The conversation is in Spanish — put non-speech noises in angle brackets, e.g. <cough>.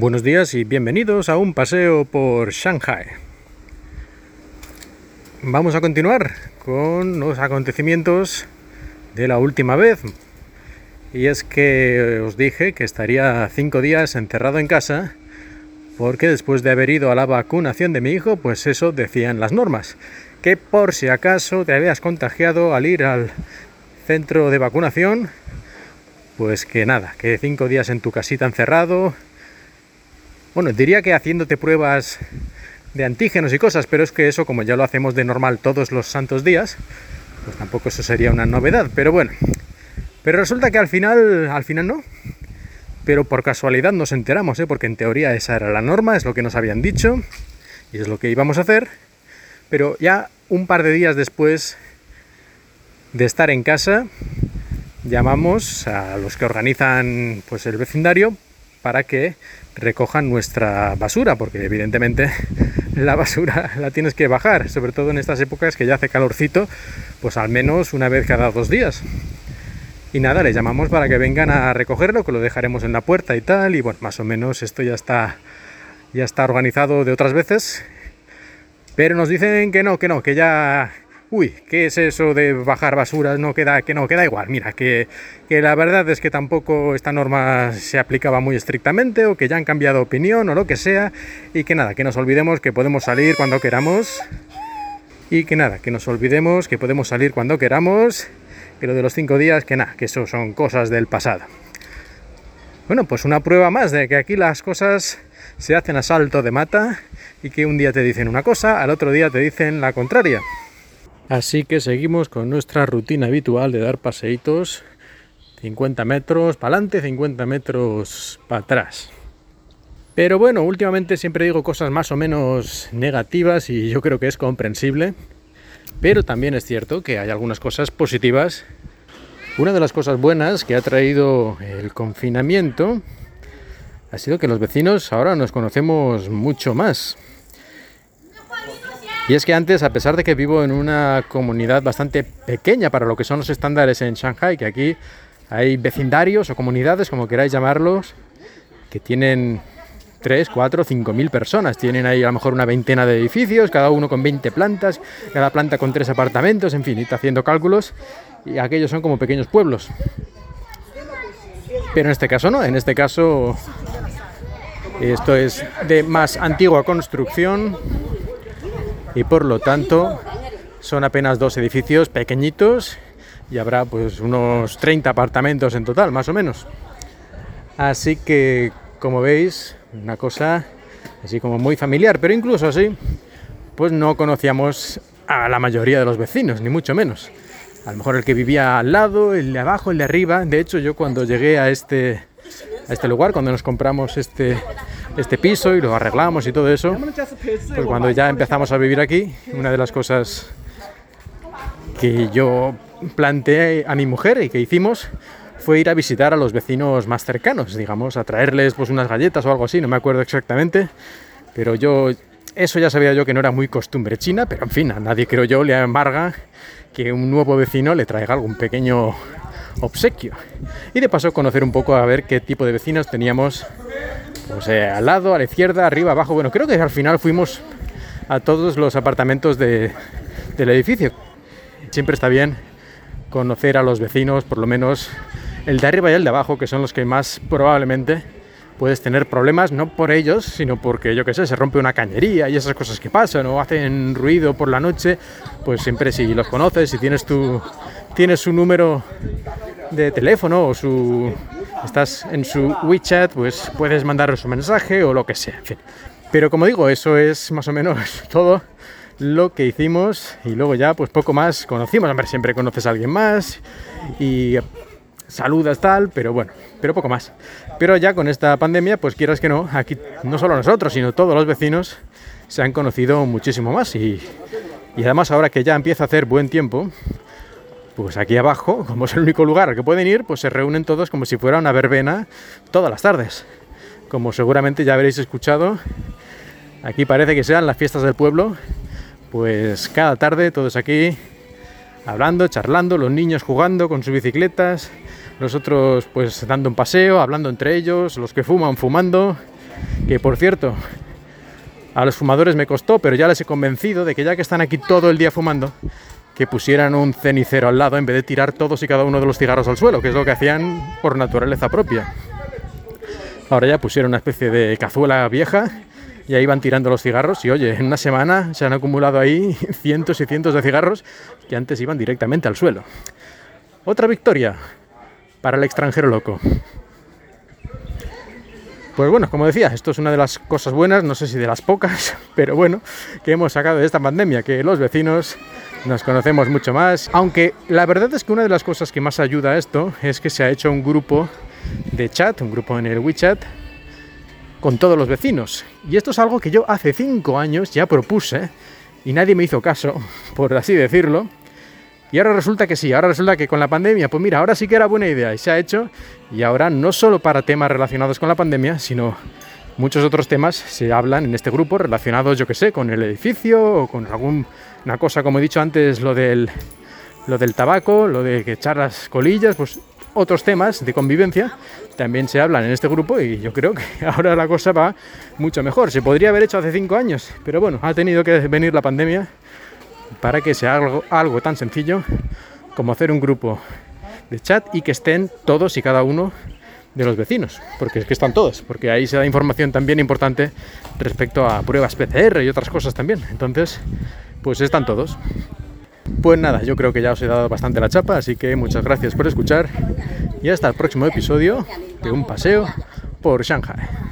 Buenos días y bienvenidos a un paseo por Shanghai. Vamos a continuar con los acontecimientos de la última vez. Y es que os dije que estaría cinco días encerrado en casa porque después de haber ido a la vacunación de mi hijo, pues eso decían las normas. Que por si acaso te habías contagiado al ir al centro de vacunación, pues que nada, que cinco días en tu casita encerrado. Bueno, diría que haciéndote pruebas de antígenos y cosas, pero es que eso como ya lo hacemos de normal todos los santos días, pues tampoco eso sería una novedad, pero bueno. Pero resulta que al final, al final no. Pero por casualidad nos enteramos, ¿eh? porque en teoría esa era la norma, es lo que nos habían dicho y es lo que íbamos a hacer. Pero ya un par de días después de estar en casa, llamamos a los que organizan pues el vecindario para que recojan nuestra basura, porque evidentemente <laughs> la basura la tienes que bajar, sobre todo en estas épocas que ya hace calorcito, pues al menos una vez cada dos días. Y nada, les llamamos para que vengan a recogerlo, que lo dejaremos en la puerta y tal, y bueno, más o menos esto ya está ya está organizado de otras veces. Pero nos dicen que no, que no, que ya uy, ¿qué es eso de bajar basuras? No queda, que no, queda igual. Mira, que, que, la verdad es que tampoco esta norma se aplicaba muy estrictamente o que ya han cambiado opinión o lo que sea y que nada, que nos olvidemos que podemos salir cuando queramos y que nada, que nos olvidemos que podemos salir cuando queramos, que lo de los cinco días, que nada, que eso son cosas del pasado. Bueno, pues una prueba más de que aquí las cosas se hacen a salto de mata y que un día te dicen una cosa, al otro día te dicen la contraria. Así que seguimos con nuestra rutina habitual de dar paseitos 50 metros para adelante, 50 metros para atrás. Pero bueno, últimamente siempre digo cosas más o menos negativas y yo creo que es comprensible. Pero también es cierto que hay algunas cosas positivas. Una de las cosas buenas que ha traído el confinamiento ha sido que los vecinos ahora nos conocemos mucho más. Y es que antes, a pesar de que vivo en una comunidad bastante pequeña para lo que son los estándares en Shanghai, que aquí hay vecindarios o comunidades, como queráis llamarlos, que tienen 3, 4, 5 mil personas. Tienen ahí a lo mejor una veintena de edificios, cada uno con 20 plantas, cada planta con tres apartamentos, en fin, está haciendo cálculos. Y aquellos son como pequeños pueblos. Pero en este caso no, en este caso esto es de más antigua construcción y por lo tanto son apenas dos edificios pequeñitos y habrá pues unos 30 apartamentos en total, más o menos. Así que, como veis, una cosa así como muy familiar, pero incluso así, pues no conocíamos a la mayoría de los vecinos, ni mucho menos. A lo mejor el que vivía al lado, el de abajo, el de arriba. De hecho, yo cuando llegué a este, a este lugar, cuando nos compramos este, este piso y lo arreglamos y todo eso, pues cuando ya empezamos a vivir aquí, una de las cosas que yo planteé a mi mujer y que hicimos fue ir a visitar a los vecinos más cercanos, digamos, a traerles pues unas galletas o algo así, no me acuerdo exactamente, pero yo eso ya sabía yo que no era muy costumbre china, pero en fin, a nadie creo yo le embarga que un nuevo vecino le traiga algún pequeño obsequio. Y de paso conocer un poco a ver qué tipo de vecinos teníamos pues, eh, al lado, a la izquierda, arriba, abajo. Bueno, creo que al final fuimos a todos los apartamentos del edificio. Siempre está bien conocer a los vecinos, por lo menos el de arriba y el de abajo, que son los que más probablemente puedes tener problemas, no por ellos, sino porque, yo qué sé, se rompe una cañería y esas cosas que pasan, o hacen ruido por la noche, pues siempre si los conoces, si tienes tu, tienes su número de teléfono o su, estás en su WeChat, pues puedes mandarles un mensaje o lo que sea. Pero como digo, eso es más o menos <laughs> todo lo que hicimos y luego ya pues poco más conocimos. Hombre, siempre conoces a alguien más y saludas tal, pero bueno, pero poco más. Pero ya con esta pandemia, pues quieras que no, aquí no solo nosotros, sino todos los vecinos se han conocido muchísimo más y, además ahora que ya empieza a hacer buen tiempo, pues aquí abajo, <laughs> como es el único lugar al que pueden ir, pues se reúnen todos como si fuera una verbena todas las tardes. Como seguramente ya habréis escuchado, aquí parece que sean las fiestas del pueblo, pues cada tarde todos aquí hablando, charlando, los niños jugando con sus bicicletas, los otros pues dando un paseo, hablando entre ellos, los que fuman fumando Que por cierto, a los fumadores me costó, pero ya les he convencido de que ya que están aquí todo el día fumando, que pusieran un cenicero al lado en vez de tirar todos y cada uno de los cigarros al suelo, que es lo que hacían por naturaleza propia. Ahora ya pusieron una especie de cazuela vieja y ahí van tirando los cigarros y oye, en una semana se han acumulado ahí <laughs> cientos y cientos de cigarros que antes iban directamente al suelo. Otra victoria para el extranjero loco. Pues bueno, como decía, esto es una de las cosas buenas, no sé si de las pocas, <laughs> pero bueno, que hemos sacado de esta pandemia, que los vecinos nos conocemos mucho más. Aunque la verdad es que una de las cosas que más ayuda a esto es que se ha hecho un grupo de chat, un grupo en el WeChat, con todos los vecinos. Y esto es algo que yo hace cinco años ya propuse y nadie me hizo caso, <laughs> por así decirlo. Y ahora resulta que sí, ahora resulta que con la pandemia, pues mira, ahora sí que era buena idea y se ha hecho. Y ahora no solo para temas relacionados con la pandemia, sino muchos otros temas se hablan en este grupo relacionados, yo que sé, con el edificio o con alguna cosa, como he dicho antes, lo del, lo del tabaco, lo de que echar las colillas, pues otros temas de convivencia también se hablan en este grupo y yo creo que <laughs> ahora la cosa va mucho mejor. Se podría haber hecho hace cinco años, pero bueno, ha tenido que venir la pandemia para que sea algo, tan sencillo como hacer un grupo de chat y que estén todos y cada uno de los vecinos, porque es que están todos, porque ahí se da información también importante respecto a pruebas PCR y otras cosas también. Entonces, pues están todos. Pues nada, yo creo que ya os he dado bastante la chapa, así que muchas gracias por escuchar y hasta el próximo episodio de un paseo por Shanghai.